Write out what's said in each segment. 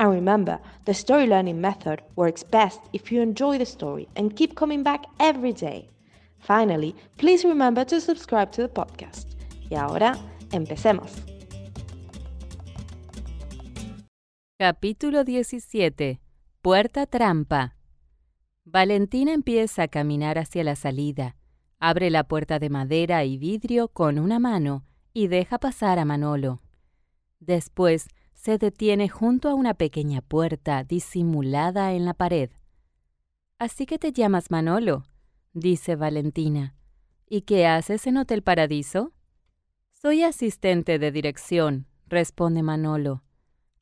And remember, the story learning method works best if you enjoy the story and keep coming back every day. Finally, please remember to subscribe to the podcast. Y ahora, empecemos. Capítulo 17. Puerta trampa. Valentina empieza a caminar hacia la salida. Abre la puerta de madera y vidrio con una mano y deja pasar a Manolo. Después se detiene junto a una pequeña puerta disimulada en la pared. Así que te llamas Manolo, dice Valentina. ¿Y qué haces en Hotel Paradiso? Soy asistente de dirección, responde Manolo.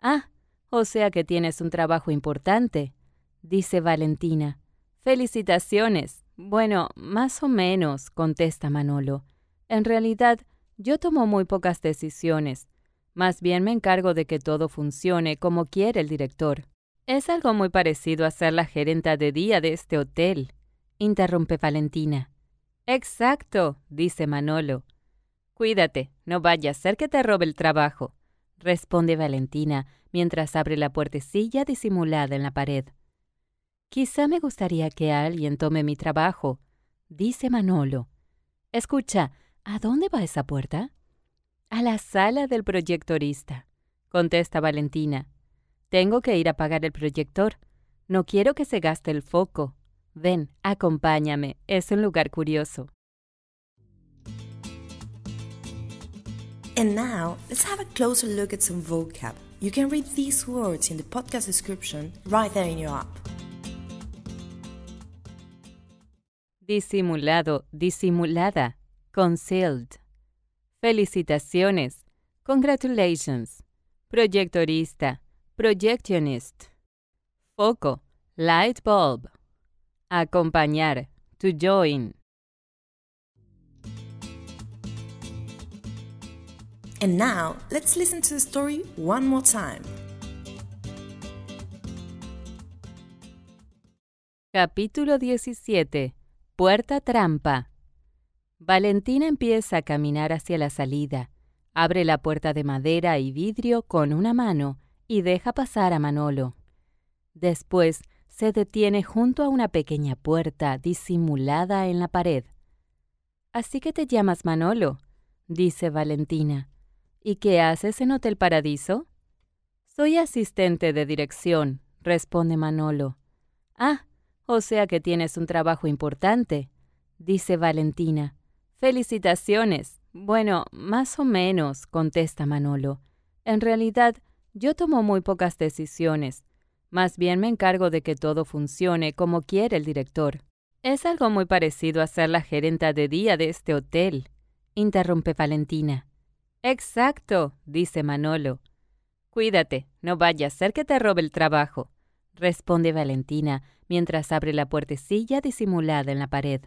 Ah, o sea que tienes un trabajo importante, dice Valentina. Felicitaciones. Bueno, más o menos, contesta Manolo. En realidad, yo tomo muy pocas decisiones. Más bien me encargo de que todo funcione como quiere el director. Es algo muy parecido a ser la gerenta de día de este hotel, interrumpe Valentina. Exacto, dice Manolo. Cuídate, no vaya a ser que te robe el trabajo, responde Valentina mientras abre la puertecilla disimulada en la pared. Quizá me gustaría que alguien tome mi trabajo, dice Manolo. Escucha, ¿a dónde va esa puerta? A la sala del proyectorista, contesta Valentina. Tengo que ir a apagar el proyector. No quiero que se gaste el foco. Ven, acompáñame. Es un lugar curioso. And now, let's have a closer look at some vocab. You can read these words in the podcast description right there in your app. Disimulado, disimulada, concealed. Felicitaciones. Congratulations. Proyectorista. Projectionist. Foco. Light bulb. Acompañar. To join. And now, let's listen to the story one more time. Capítulo 17. Puerta trampa. Valentina empieza a caminar hacia la salida. Abre la puerta de madera y vidrio con una mano y deja pasar a Manolo. Después se detiene junto a una pequeña puerta disimulada en la pared. Así que te llamas Manolo, dice Valentina. ¿Y qué haces en Hotel Paradiso? Soy asistente de dirección, responde Manolo. Ah, o sea que tienes un trabajo importante, dice Valentina. Felicitaciones. Bueno, más o menos, contesta Manolo. En realidad, yo tomo muy pocas decisiones. Más bien me encargo de que todo funcione como quiere el director. Es algo muy parecido a ser la gerenta de día de este hotel, interrumpe Valentina. Exacto, dice Manolo. Cuídate, no vaya a ser que te robe el trabajo, responde Valentina mientras abre la puertecilla disimulada en la pared.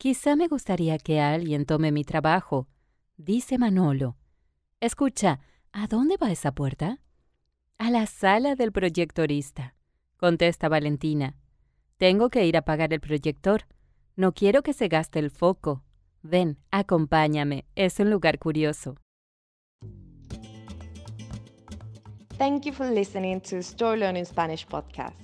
Quizá me gustaría que alguien tome mi trabajo, dice Manolo. Escucha, ¿a dónde va esa puerta? A la sala del proyectorista, contesta Valentina. Tengo que ir a apagar el proyector. No quiero que se gaste el foco. Ven, acompáñame. Es un lugar curioso. Thank you for listening to Story Learning Spanish podcast.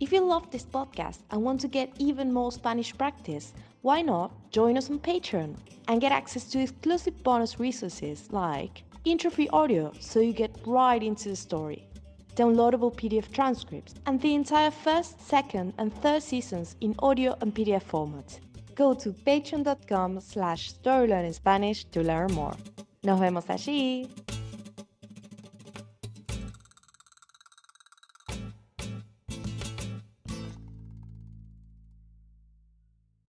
If you love this podcast and want to get even more Spanish practice, why not join us on Patreon and get access to exclusive bonus resources like intro free audio so you get right into the story, downloadable PDF transcripts, and the entire first, second, and third seasons in audio and PDF formats. Go to patreon.com slash storylearningspanish to learn more. Nos vemos allí.